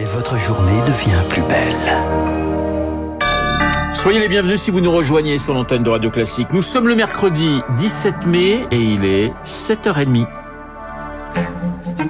et votre journée devient plus belle. Soyez les bienvenus si vous nous rejoignez sur l'antenne de Radio Classique. Nous sommes le mercredi 17 mai et il est 7h30.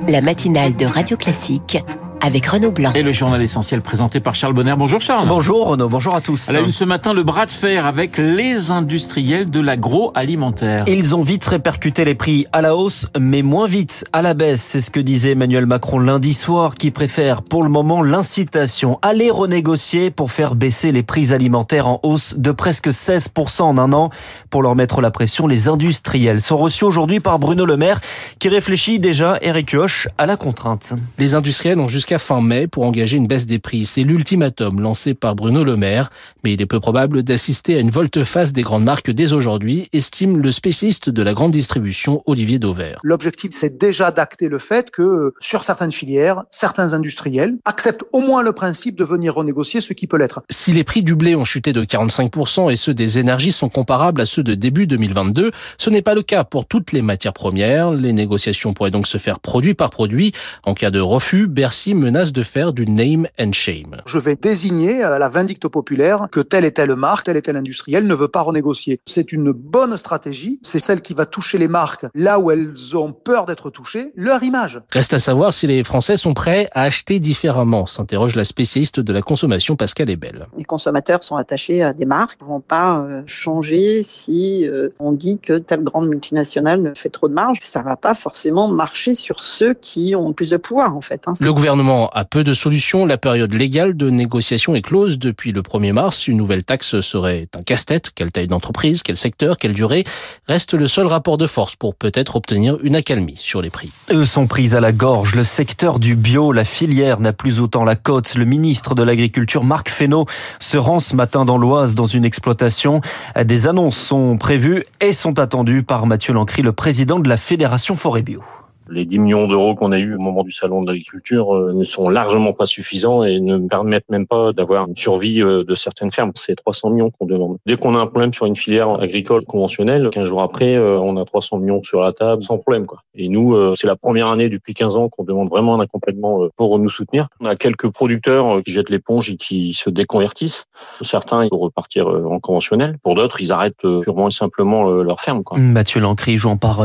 La matinale de Radio Classique avec Renaud Blanc. Et le journal essentiel présenté par Charles Bonner. Bonjour Charles. Bonjour Renaud, bonjour à tous. À la une ce matin, le bras de fer avec les industriels de l'agroalimentaire. Ils ont vite répercuté les prix à la hausse, mais moins vite à la baisse. C'est ce que disait Emmanuel Macron lundi soir, qui préfère pour le moment l'incitation. Aller renégocier pour faire baisser les prix alimentaires en hausse de presque 16% en un an. Pour leur mettre la pression, les industriels sont reçus aujourd'hui par Bruno Le Maire, qui réfléchit déjà, Eric Hoche, à la contrainte. Les industriels ont jusqu'à fin mai pour engager une baisse des prix. C'est l'ultimatum lancé par Bruno Le Maire, mais il est peu probable d'assister à une volte-face des grandes marques dès aujourd'hui, estime le spécialiste de la grande distribution Olivier Dauvert. L'objectif, c'est déjà d'acter le fait que sur certaines filières, certains industriels acceptent au moins le principe de venir renégocier ce qui peut l'être. Si les prix du blé ont chuté de 45% et ceux des énergies sont comparables à ceux de début 2022, ce n'est pas le cas pour toutes les matières premières. Les négociations pourraient donc se faire produit par produit. En cas de refus, Bercy menace de faire du name and shame. Je vais désigner à la vindicte populaire que telle et telle marque, tel et tel industriel ne veut pas renégocier. C'est une bonne stratégie. C'est celle qui va toucher les marques là où elles ont peur d'être touchées, leur image. Reste à savoir si les Français sont prêts à acheter différemment, s'interroge la spécialiste de la consommation Pascal Ebel. Les consommateurs sont attachés à des marques, ils vont pas euh, changer si euh, on dit que telle grande multinationale fait trop de marge. Ça va pas forcément marcher sur ceux qui ont plus de pouvoir en fait. Hein. Le gouvernement a peu de solutions. La période légale de négociation est close depuis le 1er mars. Une nouvelle taxe serait un casse-tête. Quelle taille d'entreprise, quel secteur, quelle durée Reste le seul rapport de force pour peut-être obtenir une accalmie sur les prix. Eux sont pris à la gorge. Le secteur du bio, la filière n'a plus autant la cote. Le ministre de l'Agriculture, Marc Fesneau, se rend ce matin dans l'Oise dans une exploitation. Des annonces sont prévues et sont attendues par Mathieu Lancry, le président de la Fédération Forêt Bio les 10 millions d'euros qu'on a eu au moment du salon de l'agriculture euh, ne sont largement pas suffisants et ne permettent même pas d'avoir une survie euh, de certaines fermes. C'est 300 millions qu'on demande. Dès qu'on a un problème sur une filière agricole conventionnelle, 15 jours après, euh, on a 300 millions sur la table sans problème. Quoi. Et nous, c'est la première année depuis 15 ans qu'on demande vraiment un accompagnement pour nous soutenir. On a quelques producteurs qui jettent l'éponge et qui se déconvertissent. Certains, vont repartir en conventionnel. Pour d'autres, ils arrêtent purement et simplement leur ferme. Quoi. Mathieu Lancry,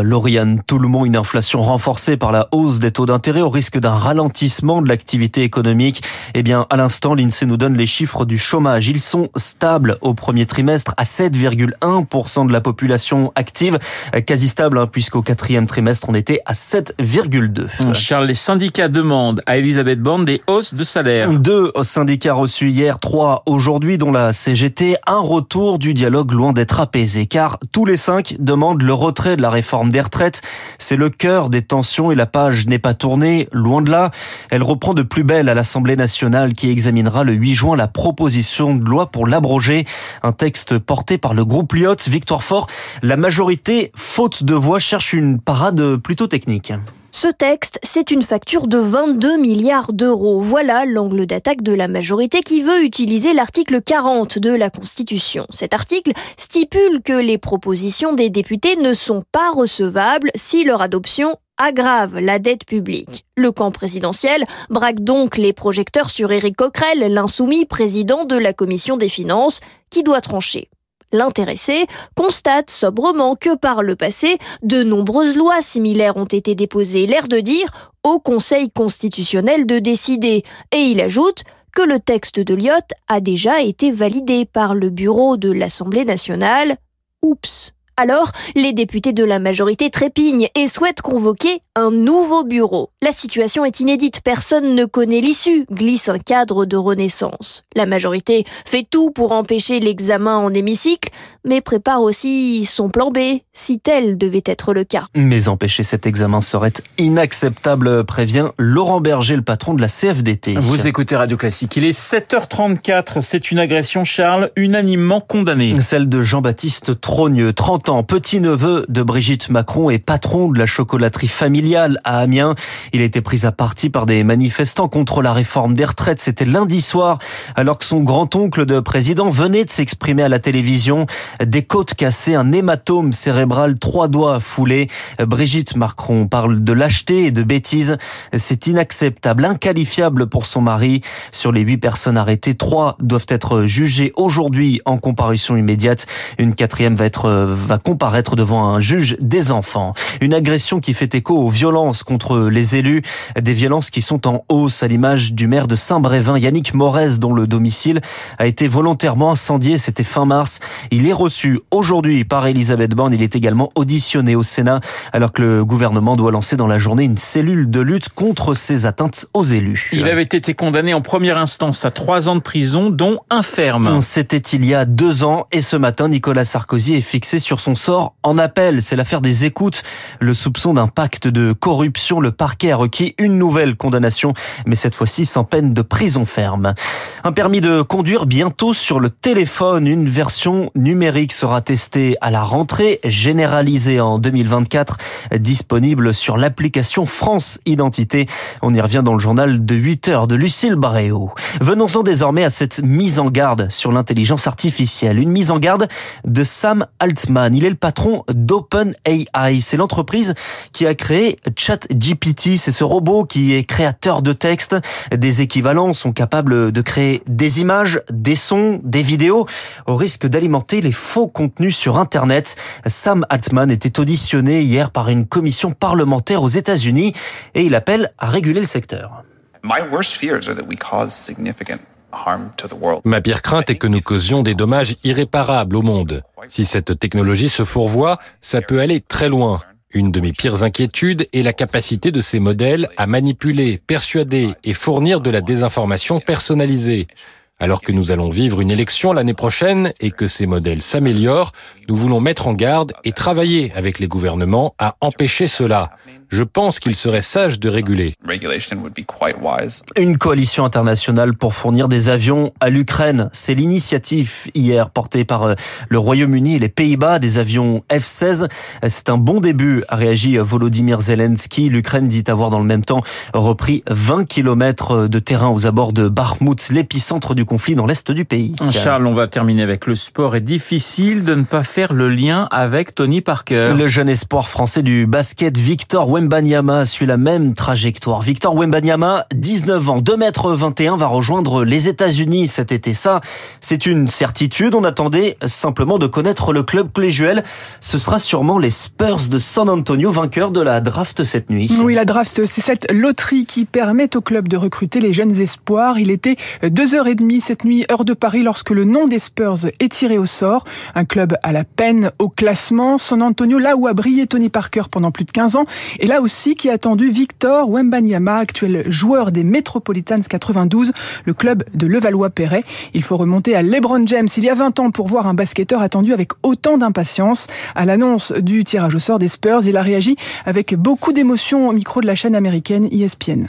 Lauriane une inflation par la hausse des taux d'intérêt au risque d'un ralentissement de l'activité économique. Eh bien, à l'instant, l'INSEE nous donne les chiffres du chômage. Ils sont stables au premier trimestre à 7,1% de la population active, quasi stable hein, puisqu'au quatrième trimestre, on était à 7,2. Charles, les syndicats demandent à Elisabeth Borne des hausses de salaire. Deux syndicats reçus hier, trois aujourd'hui, dont la CGT. Un retour du dialogue loin d'être apaisé, car tous les cinq demandent le retrait de la réforme des retraites. C'est le cœur des et la page n'est pas tournée, loin de là. Elle reprend de plus belle à l'Assemblée nationale qui examinera le 8 juin la proposition de loi pour l'abroger. Un texte porté par le groupe Lyotte, Victoire Fort. La majorité, faute de voix, cherche une parade plutôt technique. Ce texte, c'est une facture de 22 milliards d'euros. Voilà l'angle d'attaque de la majorité qui veut utiliser l'article 40 de la Constitution. Cet article stipule que les propositions des députés ne sont pas recevables si leur adoption aggrave la dette publique. Le camp présidentiel braque donc les projecteurs sur Éric Coquerel, l'insoumis président de la commission des finances, qui doit trancher. L'intéressé constate sobrement que par le passé, de nombreuses lois similaires ont été déposées, l'air de dire au Conseil constitutionnel de décider. Et il ajoute que le texte de Lyotte a déjà été validé par le bureau de l'Assemblée nationale. Oups. Alors, les députés de la majorité trépignent et souhaitent convoquer un nouveau bureau. La situation est inédite, personne ne connaît l'issue, glisse un cadre de renaissance. La majorité fait tout pour empêcher l'examen en hémicycle, mais prépare aussi son plan B, si tel devait être le cas. Mais empêcher cet examen serait inacceptable, prévient Laurent Berger, le patron de la CFDT. Vous écoutez Radio Classique, il est 7h34, c'est une agression, Charles, unanimement condamnée. Celle de Jean-Baptiste Trogneux, 30 50 ans, petit-neveu de Brigitte Macron et patron de la chocolaterie familiale à Amiens. Il a été pris à partie par des manifestants contre la réforme des retraites. C'était lundi soir, alors que son grand-oncle de président venait de s'exprimer à la télévision. Des côtes cassées, un hématome cérébral, trois doigts foulés. Brigitte Macron parle de lâcheté et de bêtises. C'est inacceptable, inqualifiable pour son mari. Sur les huit personnes arrêtées, trois doivent être jugées aujourd'hui en comparution immédiate. Une quatrième va être va comparaître devant un juge des enfants. Une agression qui fait écho aux violences contre les élus, des violences qui sont en hausse à l'image du maire de Saint-Brévin, Yannick Morez, dont le domicile a été volontairement incendié. C'était fin mars. Il est reçu aujourd'hui par Elisabeth Borne. Il est également auditionné au Sénat alors que le gouvernement doit lancer dans la journée une cellule de lutte contre ces atteintes aux élus. Il avait été condamné en première instance à trois ans de prison, dont un ferme. C'était il y a deux ans et ce matin, Nicolas Sarkozy est fixé sur son sort en appel. C'est l'affaire des écoutes. Le soupçon d'un pacte de corruption. Le parquet a requis une nouvelle condamnation, mais cette fois-ci sans peine de prison ferme. Un permis de conduire bientôt sur le téléphone. Une version numérique sera testée à la rentrée, généralisée en 2024, disponible sur l'application France Identité. On y revient dans le journal de 8 heures de Lucille Barréo. Venons-en désormais à cette mise en garde sur l'intelligence artificielle. Une mise en garde de Sam Altman. Il est le patron d'OpenAI. C'est l'entreprise qui a créé ChatGPT. C'est ce robot qui est créateur de textes. Des équivalents sont capables de créer des images, des sons, des vidéos, au risque d'alimenter les faux contenus sur Internet. Sam Altman était auditionné hier par une commission parlementaire aux États-Unis et il appelle à réguler le secteur. Ma pire crainte est que nous causions des dommages irréparables au monde. Si cette technologie se fourvoie, ça peut aller très loin. Une de mes pires inquiétudes est la capacité de ces modèles à manipuler, persuader et fournir de la désinformation personnalisée. Alors que nous allons vivre une élection l'année prochaine et que ces modèles s'améliorent, nous voulons mettre en garde et travailler avec les gouvernements à empêcher cela. Je pense qu'il serait sage de réguler. Une coalition internationale pour fournir des avions à l'Ukraine. C'est l'initiative hier portée par euh, le Royaume-Uni et les Pays-Bas, des avions F-16. C'est un bon début, a réagi Volodymyr Zelensky. L'Ukraine dit avoir dans le même temps repris 20 km de terrain aux abords de Bakhmut, l'épicentre du conflit dans l'est du pays. Charles, on va terminer avec le sport. Est difficile de ne pas faire le lien avec Tony Parker. Le jeune espoir français du basket Victor Wembanyama suit la même trajectoire. Victor Wembanyama, 19 ans, 2 mètres 21, va rejoindre les États-Unis cet été. Ça, c'est une certitude. On attendait simplement de connaître le club collégial. Ce sera sûrement les Spurs de San Antonio, vainqueurs de la draft cette nuit. Oui, la draft, c'est cette loterie qui permet au club de recruter les jeunes espoirs. Il était 2h30 cette nuit, heure de Paris, lorsque le nom des Spurs est tiré au sort. Un club à la peine au classement. San Antonio, là où a brillé Tony Parker pendant plus de 15 ans. Là aussi qui a attendu Victor Wembanyama, actuel joueur des Metropolitans 92, le club de Levallois-Perret. Il faut remonter à LeBron James il y a 20 ans pour voir un basketteur attendu avec autant d'impatience. À l'annonce du tirage au sort des Spurs, il a réagi avec beaucoup d'émotion au micro de la chaîne américaine ESPN.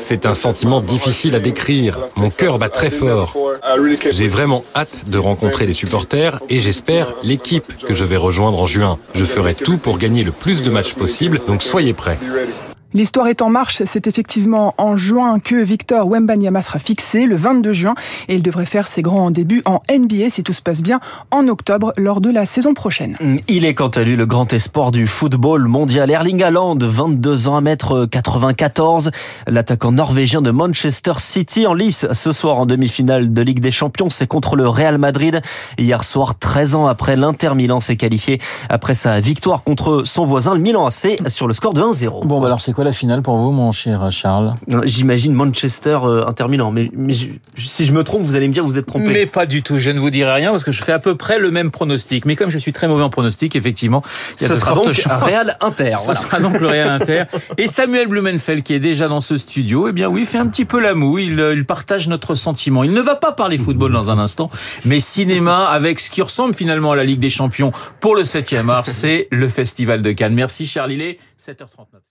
C'est un sentiment difficile à décrire. Mon cœur bat très fort. J'ai vraiment hâte de rencontrer les supporters et j'espère l'équipe que je vais rejoindre en juin. Je ferai tout pour gagner le plus de matchs possible, donc soyez prêts. L'histoire est en marche. C'est effectivement en juin que Victor Wembanyama sera fixé, le 22 juin, et il devrait faire ses grands débuts en NBA, si tout se passe bien, en octobre, lors de la saison prochaine. Il est quant à lui le grand espoir du football mondial. Erling Haaland, 22 ans, 1m94, l'attaquant norvégien de Manchester City en lice ce soir en demi-finale de Ligue des Champions. C'est contre le Real Madrid. Hier soir, 13 ans après, l'Inter Milan s'est qualifié après sa victoire contre son voisin, le Milan AC, sur le score de 1-0. Bon, bah alors c'est quoi la finale pour vous, mon cher Charles J'imagine Manchester euh, Inter Milan, mais, mais je- si je me trompe, vous allez me dire que vous êtes trompé. Mais pas du tout, je ne vous dirai rien parce que je fais à peu près le même pronostic. Mais comme je suis très mauvais en pronostic, effectivement, il y a Ce de sera donc chances. Real Inter. Ce voilà. sera donc le Real Inter. Et Samuel Blumenfeld, qui est déjà dans ce studio, eh bien oui, fait un petit peu la moue. Il, euh, il partage notre sentiment. Il ne va pas parler football dans un instant, mais cinéma avec ce qui ressemble finalement à la Ligue des Champions pour le 7e art, c'est le Festival de Cannes. Merci Charles, il est 7h39.